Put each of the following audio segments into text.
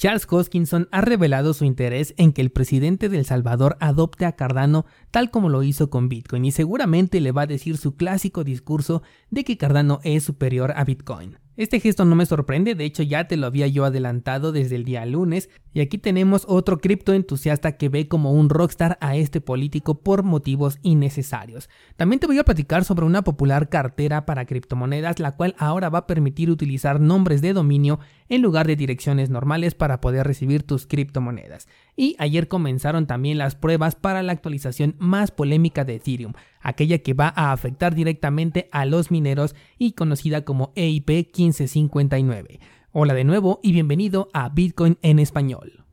Charles Hoskinson ha revelado su interés en que el presidente de El Salvador adopte a Cardano tal como lo hizo con Bitcoin y seguramente le va a decir su clásico discurso de que Cardano es superior a Bitcoin. Este gesto no me sorprende, de hecho ya te lo había yo adelantado desde el día lunes, y aquí tenemos otro cripto entusiasta que ve como un rockstar a este político por motivos innecesarios. También te voy a platicar sobre una popular cartera para criptomonedas, la cual ahora va a permitir utilizar nombres de dominio en lugar de direcciones normales para poder recibir tus criptomonedas. Y ayer comenzaron también las pruebas para la actualización más polémica de Ethereum, aquella que va a afectar directamente a los mineros y conocida como EIP 1559. Hola de nuevo y bienvenido a Bitcoin en español.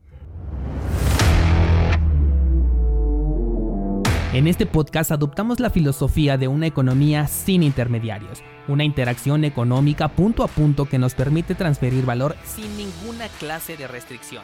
En este podcast adoptamos la filosofía de una economía sin intermediarios, una interacción económica punto a punto que nos permite transferir valor sin ninguna clase de restricción.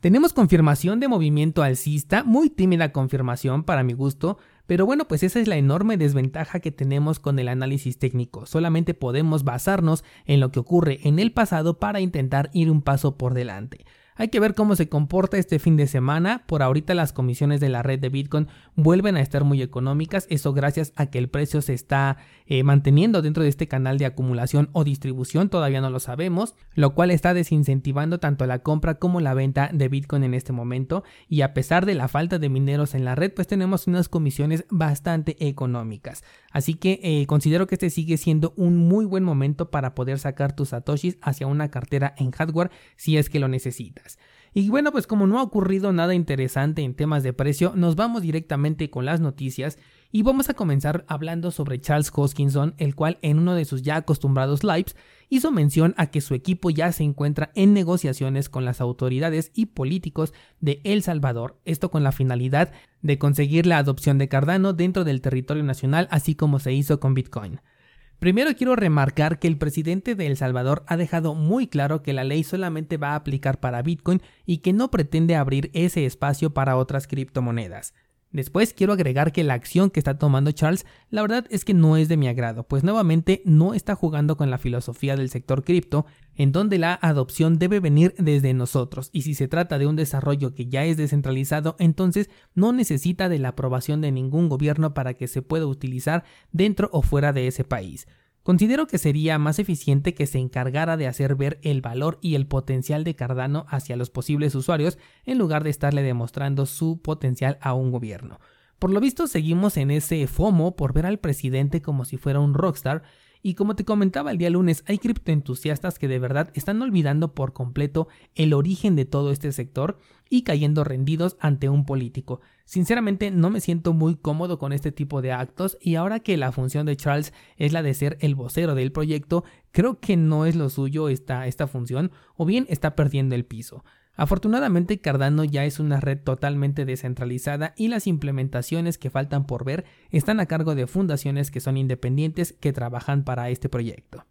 Tenemos confirmación de movimiento alcista, muy tímida confirmación para mi gusto, pero bueno, pues esa es la enorme desventaja que tenemos con el análisis técnico. Solamente podemos basarnos en lo que ocurre en el pasado para intentar ir un paso por delante. Hay que ver cómo se comporta este fin de semana. Por ahorita las comisiones de la red de Bitcoin vuelven a estar muy económicas. Eso gracias a que el precio se está eh, manteniendo dentro de este canal de acumulación o distribución. Todavía no lo sabemos. Lo cual está desincentivando tanto la compra como la venta de Bitcoin en este momento. Y a pesar de la falta de mineros en la red, pues tenemos unas comisiones bastante económicas. Así que eh, considero que este sigue siendo un muy buen momento para poder sacar tus satoshis hacia una cartera en hardware si es que lo necesitas. Y bueno, pues como no ha ocurrido nada interesante en temas de precio, nos vamos directamente con las noticias y vamos a comenzar hablando sobre Charles Hoskinson, el cual en uno de sus ya acostumbrados lives hizo mención a que su equipo ya se encuentra en negociaciones con las autoridades y políticos de El Salvador, esto con la finalidad de conseguir la adopción de Cardano dentro del territorio nacional, así como se hizo con Bitcoin. Primero quiero remarcar que el presidente de El Salvador ha dejado muy claro que la ley solamente va a aplicar para Bitcoin y que no pretende abrir ese espacio para otras criptomonedas. Después quiero agregar que la acción que está tomando Charles la verdad es que no es de mi agrado, pues nuevamente no está jugando con la filosofía del sector cripto, en donde la adopción debe venir desde nosotros, y si se trata de un desarrollo que ya es descentralizado, entonces no necesita de la aprobación de ningún gobierno para que se pueda utilizar dentro o fuera de ese país. Considero que sería más eficiente que se encargara de hacer ver el valor y el potencial de Cardano hacia los posibles usuarios en lugar de estarle demostrando su potencial a un gobierno. Por lo visto seguimos en ese FOMO por ver al presidente como si fuera un rockstar y como te comentaba el día lunes, hay criptoentusiastas que de verdad están olvidando por completo el origen de todo este sector y cayendo rendidos ante un político. Sinceramente no me siento muy cómodo con este tipo de actos y ahora que la función de Charles es la de ser el vocero del proyecto, creo que no es lo suyo esta, esta función o bien está perdiendo el piso. Afortunadamente Cardano ya es una red totalmente descentralizada y las implementaciones que faltan por ver están a cargo de fundaciones que son independientes que trabajan para este proyecto.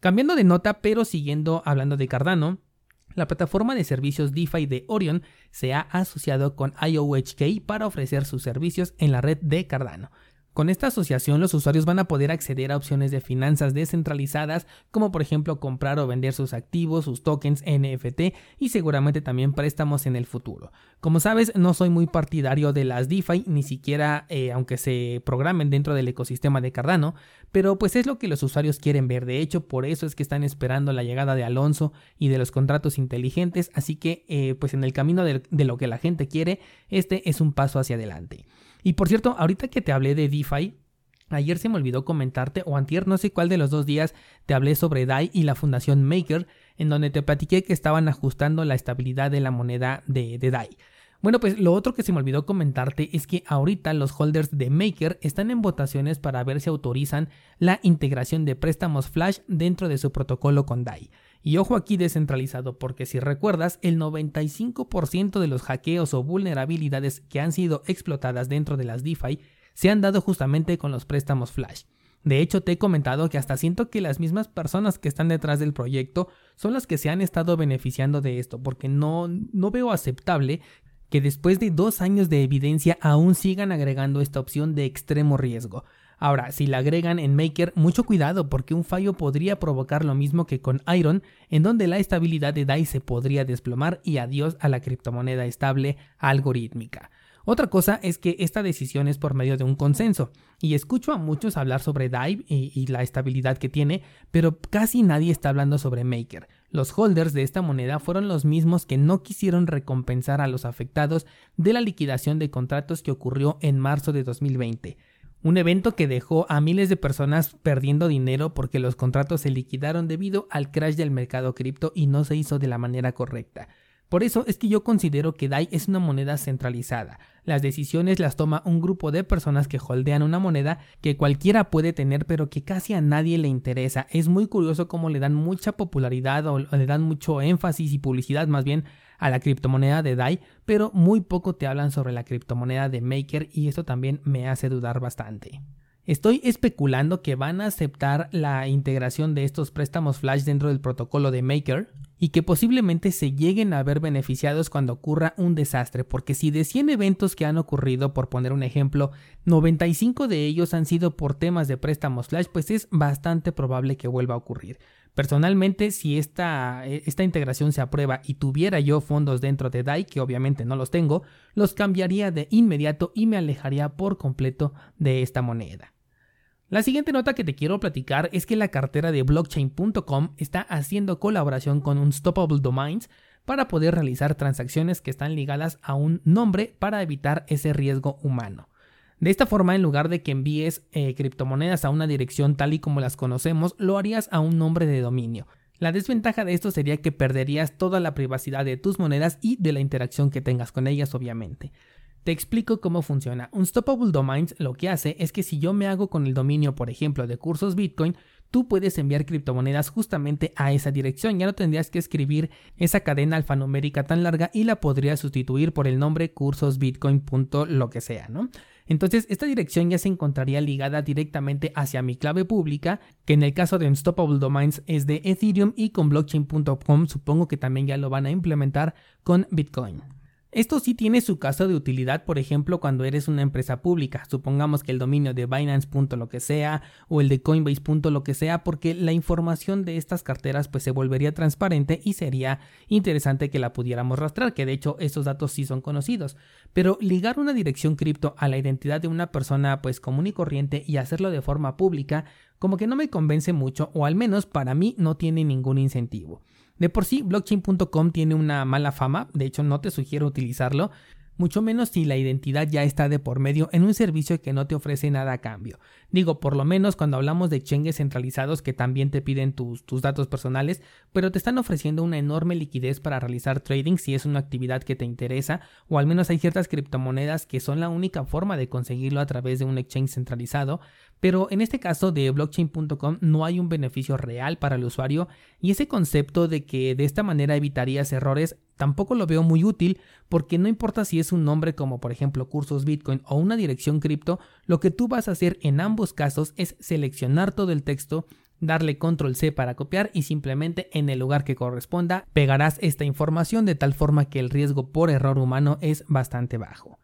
Cambiando de nota pero siguiendo hablando de Cardano, la plataforma de servicios DeFi de Orion se ha asociado con IOHK para ofrecer sus servicios en la red de Cardano. Con esta asociación los usuarios van a poder acceder a opciones de finanzas descentralizadas como por ejemplo comprar o vender sus activos, sus tokens NFT y seguramente también préstamos en el futuro. Como sabes no soy muy partidario de las DeFi ni siquiera eh, aunque se programen dentro del ecosistema de Cardano, pero pues es lo que los usuarios quieren ver. De hecho por eso es que están esperando la llegada de Alonso y de los contratos inteligentes, así que eh, pues en el camino de lo que la gente quiere este es un paso hacia adelante. Y por cierto, ahorita que te hablé de DeFi, ayer se me olvidó comentarte, o antier, no sé cuál de los dos días, te hablé sobre DAI y la fundación Maker, en donde te platiqué que estaban ajustando la estabilidad de la moneda de, de DAI. Bueno, pues lo otro que se me olvidó comentarte es que ahorita los holders de Maker están en votaciones para ver si autorizan la integración de préstamos Flash dentro de su protocolo con DAI. Y ojo aquí descentralizado, porque si recuerdas, el 95% de los hackeos o vulnerabilidades que han sido explotadas dentro de las DeFi se han dado justamente con los préstamos Flash. De hecho, te he comentado que hasta siento que las mismas personas que están detrás del proyecto son las que se han estado beneficiando de esto, porque no, no veo aceptable que después de dos años de evidencia aún sigan agregando esta opción de extremo riesgo. Ahora, si la agregan en Maker, mucho cuidado porque un fallo podría provocar lo mismo que con Iron, en donde la estabilidad de DAI se podría desplomar y adiós a la criptomoneda estable algorítmica. Otra cosa es que esta decisión es por medio de un consenso, y escucho a muchos hablar sobre DAI y, y, la estabilidad que tiene, pero casi nadie está hablando sobre Maker. Los holders de esta moneda fueron los mismos que no quisieron recompensar a los afectados de la liquidación de contratos que ocurrió en marzo de 2020. Un evento que dejó a miles de personas perdiendo dinero porque los contratos se liquidaron debido al crash del mercado cripto y no se hizo de la manera correcta. Por eso es que yo considero que DAI es una moneda centralizada. Las decisiones las toma un grupo de personas que holdean una moneda que cualquiera puede tener pero que casi a nadie le interesa. Es muy curioso cómo le dan mucha popularidad o le dan mucho énfasis y publicidad más bien a la criptomoneda de DAI, pero muy poco te hablan sobre la criptomoneda de Maker y esto también me hace dudar bastante. Estoy especulando que van a aceptar la integración de estos préstamos flash dentro del protocolo de Maker y que posiblemente se lleguen a ver beneficiados cuando ocurra un desastre, porque si de 100 eventos que han ocurrido, por poner un ejemplo, 95 de ellos han sido por temas de préstamos flash, pues es bastante probable que vuelva a ocurrir. Personalmente, si esta, esta, integración se aprueba y tuviera yo fondos dentro de DAI, que obviamente no los tengo, los cambiaría de inmediato y me alejaría por completo de esta moneda. La siguiente nota que te quiero platicar es que la cartera de blockchain.com está haciendo colaboración con Unstoppable Domains para poder realizar transacciones que están ligadas a un nombre para evitar ese riesgo humano. De esta forma, en lugar de que envíes eh, criptomonedas a una dirección tal y como las conocemos, lo harías a un nombre de dominio. La desventaja de esto sería que perderías toda la privacidad de tus monedas y de la interacción que tengas con ellas, obviamente. Te explico cómo funciona. Unstoppable Domains lo que hace es que si yo me hago con el dominio, por ejemplo, de cursos Bitcoin, tú puedes enviar criptomonedas justamente a esa dirección. Ya no tendrías que escribir esa cadena alfanumérica tan larga y la podrías sustituir por el nombre cursosbitcoin. lo que sea, ¿no? Entonces, esta dirección ya se encontraría ligada directamente hacia mi clave pública, que en el caso de Unstoppable Domains es de Ethereum y con blockchain.com supongo que también ya lo van a implementar con Bitcoin. Esto sí tiene su caso de utilidad, por ejemplo, cuando eres una empresa pública. Supongamos que el dominio de Binance. lo que sea o el de Coinbase. lo que sea, porque la información de estas carteras pues se volvería transparente y sería interesante que la pudiéramos rastrear, que de hecho esos datos sí son conocidos. Pero ligar una dirección cripto a la identidad de una persona pues común y corriente y hacerlo de forma pública, como que no me convence mucho, o al menos para mí no tiene ningún incentivo. De por sí, blockchain.com tiene una mala fama, de hecho no te sugiero utilizarlo, mucho menos si la identidad ya está de por medio en un servicio que no te ofrece nada a cambio. Digo, por lo menos cuando hablamos de exchanges centralizados que también te piden tus, tus, datos personales, pero te están ofreciendo una enorme liquidez para realizar trading si es una actividad que te interesa, o al menos hay ciertas criptomonedas que son la única forma de conseguirlo a través de un exchange centralizado, pero en este caso de blockchain.com no hay un beneficio real para el usuario y ese concepto de que de esta manera evitarías errores tampoco lo veo muy útil porque no importa si es un nombre como por ejemplo cursos Bitcoin o una dirección cripto, lo que tú vas a hacer en ambos casos es seleccionar todo el texto, darle control C para copiar y simplemente en el lugar que corresponda pegarás esta información de tal forma que el riesgo por error humano es bastante bajo.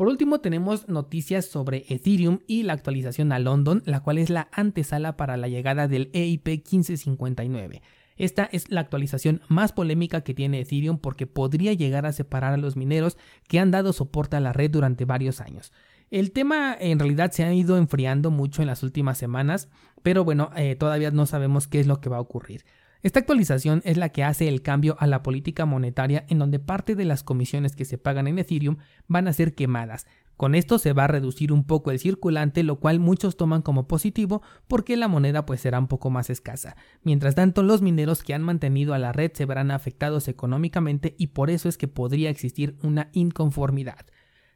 Por último tenemos noticias sobre Ethereum y la actualización a London, la cual es la antesala para la llegada del EIP 1559. Esta es la actualización más polémica que tiene Ethereum porque podría llegar a separar a los mineros que han dado soporte a la red durante varios años. El tema en realidad se ha ido enfriando mucho en las últimas semanas, pero bueno, eh, todavía no sabemos qué es lo que va a ocurrir. Esta actualización es la que hace el cambio a la política monetaria en donde parte de las comisiones que se pagan en Ethereum van a ser quemadas. Con esto se va a reducir un poco el circulante, lo cual muchos toman como positivo porque la moneda pues será un poco más escasa. Mientras tanto, los mineros que han mantenido a la red se verán afectados económicamente y por eso es que podría existir una inconformidad.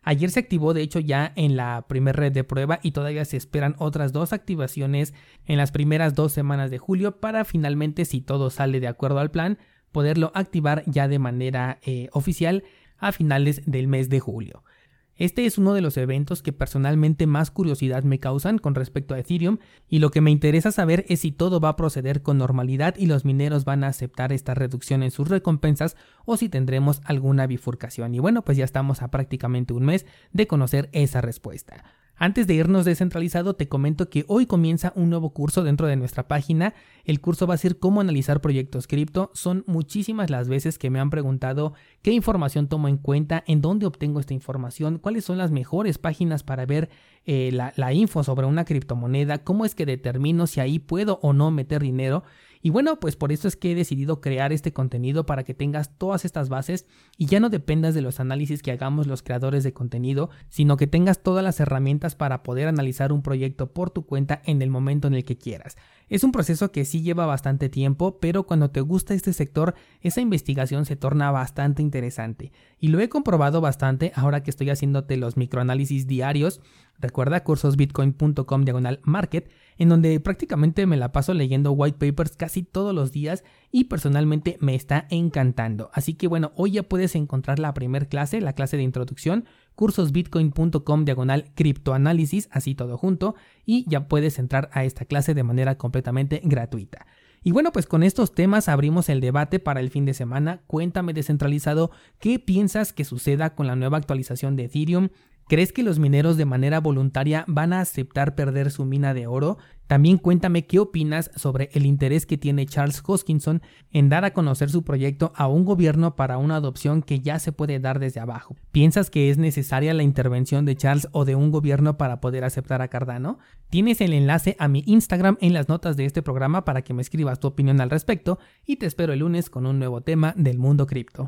Ayer se activó de hecho ya en la primera red de prueba y todavía se esperan otras dos activaciones en las primeras dos semanas de julio para finalmente si todo sale de acuerdo al plan poderlo activar ya de manera eh, oficial a finales del mes de julio. Este es uno de los eventos que personalmente más curiosidad me causan con respecto a Ethereum y lo que me interesa saber es si todo va a proceder con normalidad y los mineros van a aceptar esta reducción en sus recompensas o si tendremos alguna bifurcación. Y bueno, pues ya estamos a prácticamente un mes de conocer esa respuesta. Antes de irnos descentralizado, te comento que hoy comienza un nuevo curso dentro de nuestra página. El curso va a ser cómo analizar proyectos cripto. Son muchísimas las veces que me han preguntado qué información tomo en cuenta, en dónde obtengo esta información, cuáles son las mejores páginas para ver eh, la, la info sobre una criptomoneda, cómo es que determino si ahí puedo o no meter dinero. Y bueno, pues por eso es que he decidido crear este contenido para que tengas todas estas bases y ya no dependas de los análisis que hagamos los creadores de contenido, sino que tengas todas las herramientas para poder analizar un proyecto por tu cuenta en el momento en el que quieras. Es un proceso que sí lleva bastante tiempo, pero cuando te gusta este sector, esa investigación se torna bastante interesante. Y lo he comprobado bastante ahora que estoy haciéndote los microanálisis diarios. Recuerda cursosbitcoin.com diagonal market en donde prácticamente me la paso leyendo white papers casi todos los días y personalmente me está encantando. Así que bueno, hoy ya puedes encontrar la primera clase, la clase de introducción, cursosbitcoin.com diagonal criptoanálisis, así todo junto, y ya puedes entrar a esta clase de manera completamente gratuita. Y bueno, pues con estos temas abrimos el debate para el fin de semana. Cuéntame descentralizado qué piensas que suceda con la nueva actualización de Ethereum. ¿Crees que los mineros de manera voluntaria van a aceptar perder su mina de oro? También cuéntame qué opinas sobre el interés que tiene Charles Hoskinson en dar a conocer su proyecto a un gobierno para una adopción que ya se puede dar desde abajo. ¿Piensas que es necesaria la intervención de Charles o de un gobierno para poder aceptar a Cardano? Tienes el enlace a mi Instagram en las notas de este programa para que me escribas tu opinión al respecto y te espero el lunes con un nuevo tema del mundo cripto.